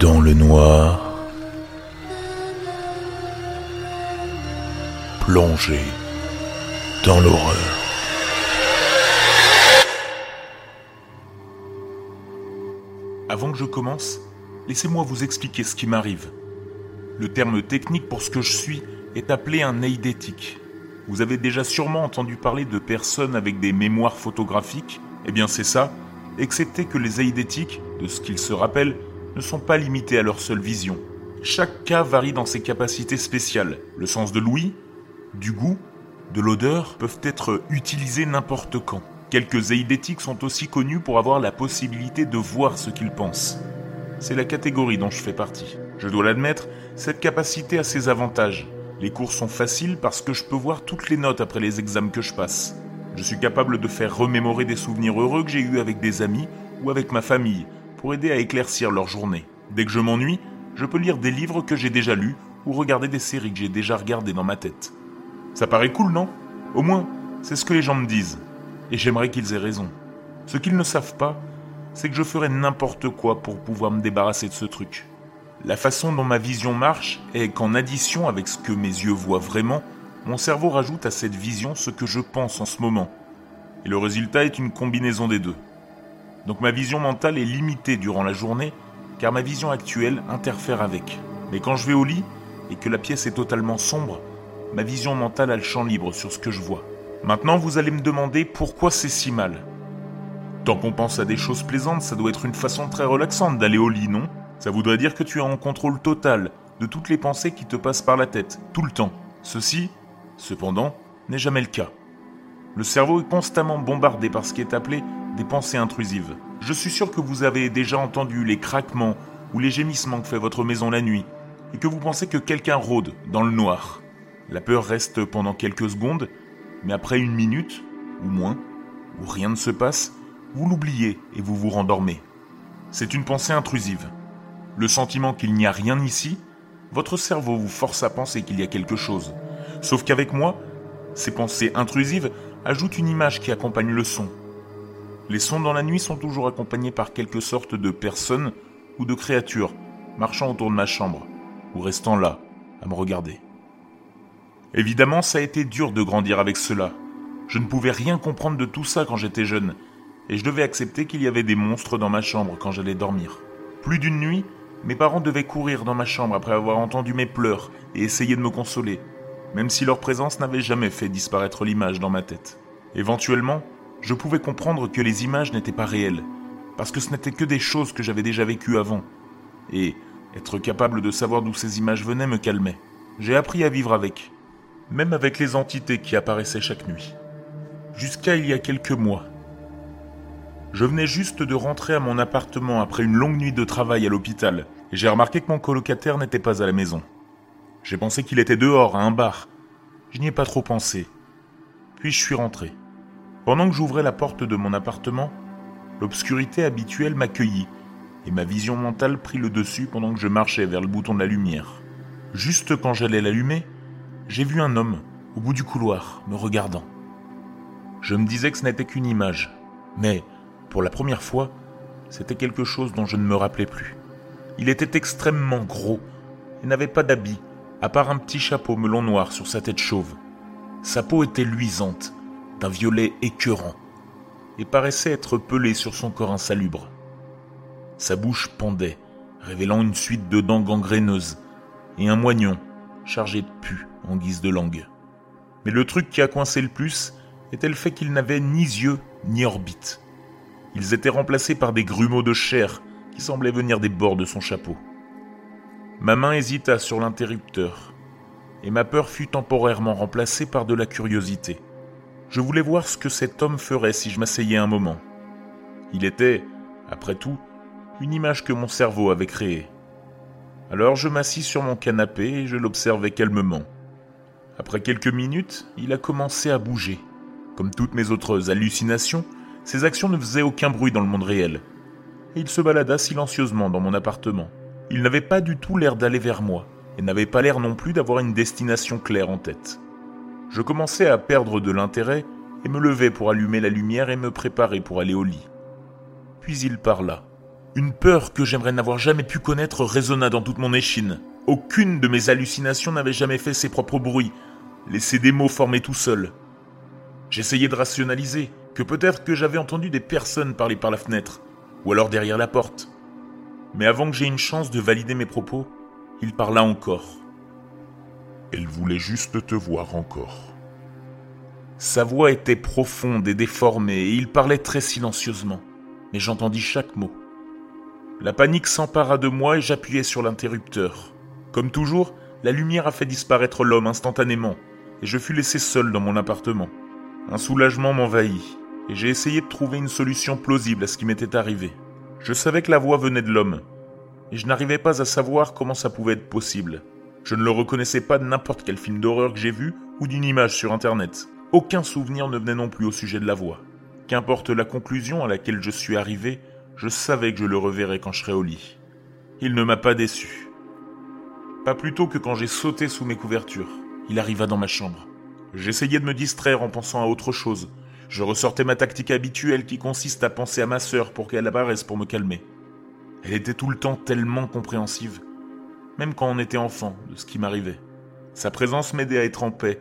dans le noir, plongé dans l'horreur. Avant que je commence, laissez-moi vous expliquer ce qui m'arrive. Le terme technique pour ce que je suis est appelé un eidétique. Vous avez déjà sûrement entendu parler de personnes avec des mémoires photographiques Eh bien c'est ça, excepté que les eidétiques, de ce qu'ils se rappellent, ne sont pas limités à leur seule vision. Chaque cas varie dans ses capacités spéciales. Le sens de l'ouïe, du goût, de l'odeur peuvent être utilisés n'importe quand. Quelques eidétiques sont aussi connus pour avoir la possibilité de voir ce qu'ils pensent. C'est la catégorie dont je fais partie. Je dois l'admettre, cette capacité a ses avantages. Les cours sont faciles parce que je peux voir toutes les notes après les examens que je passe. Je suis capable de faire remémorer des souvenirs heureux que j'ai eus avec des amis ou avec ma famille, pour aider à éclaircir leur journée. Dès que je m'ennuie, je peux lire des livres que j'ai déjà lus ou regarder des séries que j'ai déjà regardées dans ma tête. Ça paraît cool, non? Au moins, c'est ce que les gens me disent. Et j'aimerais qu'ils aient raison. Ce qu'ils ne savent pas, c'est que je ferais n'importe quoi pour pouvoir me débarrasser de ce truc. La façon dont ma vision marche est qu'en addition avec ce que mes yeux voient vraiment, mon cerveau rajoute à cette vision ce que je pense en ce moment. Et le résultat est une combinaison des deux. Donc ma vision mentale est limitée durant la journée, car ma vision actuelle interfère avec. Mais quand je vais au lit, et que la pièce est totalement sombre, ma vision mentale a le champ libre sur ce que je vois. Maintenant, vous allez me demander pourquoi c'est si mal. Tant qu'on pense à des choses plaisantes, ça doit être une façon très relaxante d'aller au lit, non? Ça voudrait dire que tu es en contrôle total de toutes les pensées qui te passent par la tête, tout le temps. Ceci, cependant, n'est jamais le cas. Le cerveau est constamment bombardé par ce qui est appelé des pensées intrusives. Je suis sûr que vous avez déjà entendu les craquements ou les gémissements que fait votre maison la nuit, et que vous pensez que quelqu'un rôde dans le noir. La peur reste pendant quelques secondes, mais après une minute, ou moins, où rien ne se passe, vous l'oubliez et vous vous rendormez. C'est une pensée intrusive. Le sentiment qu'il n'y a rien ici, votre cerveau vous force à penser qu'il y a quelque chose. Sauf qu'avec moi, ces pensées intrusives ajoutent une image qui accompagne le son, les sons dans la nuit sont toujours accompagnés par quelque sorte de personnes ou de créatures marchant autour de ma chambre ou restant là à me regarder. Évidemment, ça a été dur de grandir avec cela. Je ne pouvais rien comprendre de tout ça quand j'étais jeune, et je devais accepter qu'il y avait des monstres dans ma chambre quand j'allais dormir. Plus d'une nuit, mes parents devaient courir dans ma chambre après avoir entendu mes pleurs et essayer de me consoler, même si leur présence n'avait jamais fait disparaître l'image dans ma tête. Éventuellement, je pouvais comprendre que les images n'étaient pas réelles, parce que ce n'étaient que des choses que j'avais déjà vécues avant. Et être capable de savoir d'où ces images venaient me calmait. J'ai appris à vivre avec, même avec les entités qui apparaissaient chaque nuit. Jusqu'à il y a quelques mois. Je venais juste de rentrer à mon appartement après une longue nuit de travail à l'hôpital, et j'ai remarqué que mon colocataire n'était pas à la maison. J'ai pensé qu'il était dehors, à un bar. Je n'y ai pas trop pensé. Puis je suis rentré. Pendant que j'ouvrais la porte de mon appartement, l'obscurité habituelle m'accueillit, et ma vision mentale prit le dessus pendant que je marchais vers le bouton de la lumière. Juste quand j'allais l'allumer, j'ai vu un homme, au bout du couloir, me regardant. Je me disais que ce n'était qu'une image, mais, pour la première fois, c'était quelque chose dont je ne me rappelais plus. Il était extrêmement gros et n'avait pas d'habit, à part un petit chapeau melon noir sur sa tête chauve. Sa peau était luisante, d'un violet écœurant, et paraissait être pelé sur son corps insalubre. Sa bouche pendait, révélant une suite de dents gangréneuses, et un moignon chargé de pu en guise de langue. Mais le truc qui a coincé le plus était le fait qu'il n'avait ni yeux ni orbite. Ils étaient remplacés par des grumeaux de chair qui semblaient venir des bords de son chapeau. Ma main hésita sur l'interrupteur, et ma peur fut temporairement remplacée par de la curiosité. Je voulais voir ce que cet homme ferait si je m'asseyais un moment. Il était, après tout, une image que mon cerveau avait créée. Alors je m'assis sur mon canapé et je l'observais calmement. Après quelques minutes, il a commencé à bouger. Comme toutes mes autres hallucinations, ses actions ne faisaient aucun bruit dans le monde réel. Et il se balada silencieusement dans mon appartement. Il n'avait pas du tout l'air d'aller vers moi, et n'avait pas l'air non plus d'avoir une destination claire en tête. Je commençais à perdre de l'intérêt et me levai pour allumer la lumière et me préparer pour aller au lit. Puis il parla. Une peur que j'aimerais n'avoir jamais pu connaître résonna dans toute mon échine. Aucune de mes hallucinations n'avait jamais fait ses propres bruits, laissé des mots formés tout seuls. J'essayais de rationaliser, que peut-être que j'avais entendu des personnes parler par la fenêtre, ou alors derrière la porte. Mais avant que j'aie une chance de valider mes propos, il parla encore. Elle voulait juste te voir encore. Sa voix était profonde et déformée, et il parlait très silencieusement, mais j'entendis chaque mot. La panique s'empara de moi et j'appuyai sur l'interrupteur. Comme toujours, la lumière a fait disparaître l'homme instantanément, et je fus laissé seul dans mon appartement. Un soulagement m'envahit, et j'ai essayé de trouver une solution plausible à ce qui m'était arrivé. Je savais que la voix venait de l'homme, et je n'arrivais pas à savoir comment ça pouvait être possible. Je ne le reconnaissais pas de n'importe quel film d'horreur que j'ai vu ou d'une image sur Internet. Aucun souvenir ne venait non plus au sujet de la voix. Qu'importe la conclusion à laquelle je suis arrivé, je savais que je le reverrais quand je serais au lit. Il ne m'a pas déçu. Pas plus tôt que quand j'ai sauté sous mes couvertures. Il arriva dans ma chambre. J'essayais de me distraire en pensant à autre chose. Je ressortais ma tactique habituelle qui consiste à penser à ma sœur pour qu'elle apparaisse pour me calmer. Elle était tout le temps tellement compréhensive, même quand on était enfant, de ce qui m'arrivait. Sa présence m'aidait à être en paix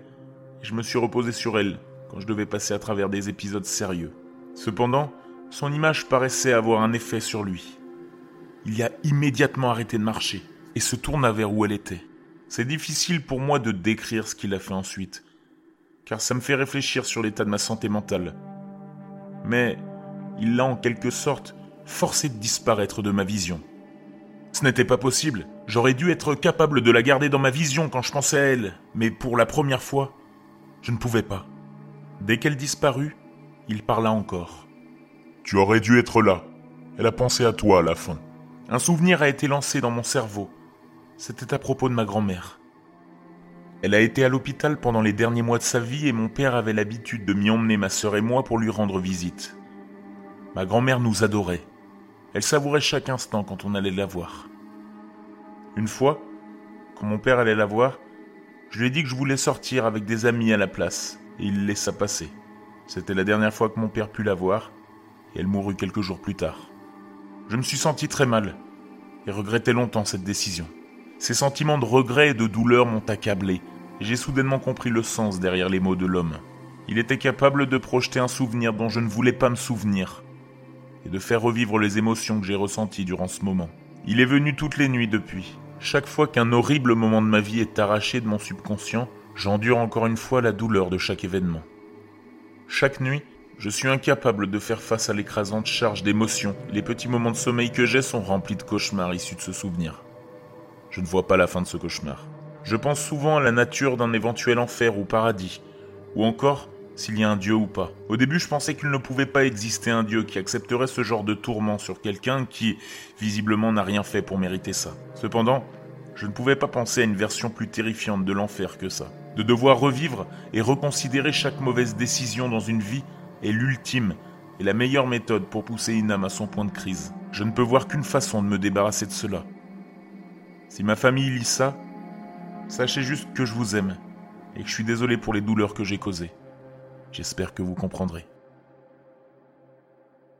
je me suis reposé sur elle quand je devais passer à travers des épisodes sérieux. Cependant, son image paraissait avoir un effet sur lui. Il a immédiatement arrêté de marcher et se tourna vers où elle était. C'est difficile pour moi de décrire ce qu'il a fait ensuite, car ça me fait réfléchir sur l'état de ma santé mentale. Mais il l'a en quelque sorte forcé de disparaître de ma vision. Ce n'était pas possible. J'aurais dû être capable de la garder dans ma vision quand je pensais à elle, mais pour la première fois, je ne pouvais pas. Dès qu'elle disparut, il parla encore. Tu aurais dû être là. Elle a pensé à toi à la fin. Un souvenir a été lancé dans mon cerveau. C'était à propos de ma grand-mère. Elle a été à l'hôpital pendant les derniers mois de sa vie et mon père avait l'habitude de m'y emmener ma sœur et moi pour lui rendre visite. Ma grand-mère nous adorait. Elle savourait chaque instant quand on allait la voir. Une fois, quand mon père allait la voir, je lui ai dit que je voulais sortir avec des amis à la place, et il laissa passer. C'était la dernière fois que mon père put la voir, et elle mourut quelques jours plus tard. Je me suis senti très mal, et regrettais longtemps cette décision. Ces sentiments de regret et de douleur m'ont accablé, et j'ai soudainement compris le sens derrière les mots de l'homme. Il était capable de projeter un souvenir dont je ne voulais pas me souvenir, et de faire revivre les émotions que j'ai ressenties durant ce moment. Il est venu toutes les nuits depuis, chaque fois qu'un horrible moment de ma vie est arraché de mon subconscient, j'endure encore une fois la douleur de chaque événement. Chaque nuit, je suis incapable de faire face à l'écrasante charge d'émotions. Les petits moments de sommeil que j'ai sont remplis de cauchemars issus de ce souvenir. Je ne vois pas la fin de ce cauchemar. Je pense souvent à la nature d'un éventuel enfer ou paradis, ou encore s'il y a un Dieu ou pas. Au début, je pensais qu'il ne pouvait pas exister un Dieu qui accepterait ce genre de tourment sur quelqu'un qui, visiblement, n'a rien fait pour mériter ça. Cependant, je ne pouvais pas penser à une version plus terrifiante de l'enfer que ça. De devoir revivre et reconsidérer chaque mauvaise décision dans une vie est l'ultime et la meilleure méthode pour pousser une âme à son point de crise. Je ne peux voir qu'une façon de me débarrasser de cela. Si ma famille lit ça, sachez juste que je vous aime et que je suis désolé pour les douleurs que j'ai causées. J'espère que vous comprendrez.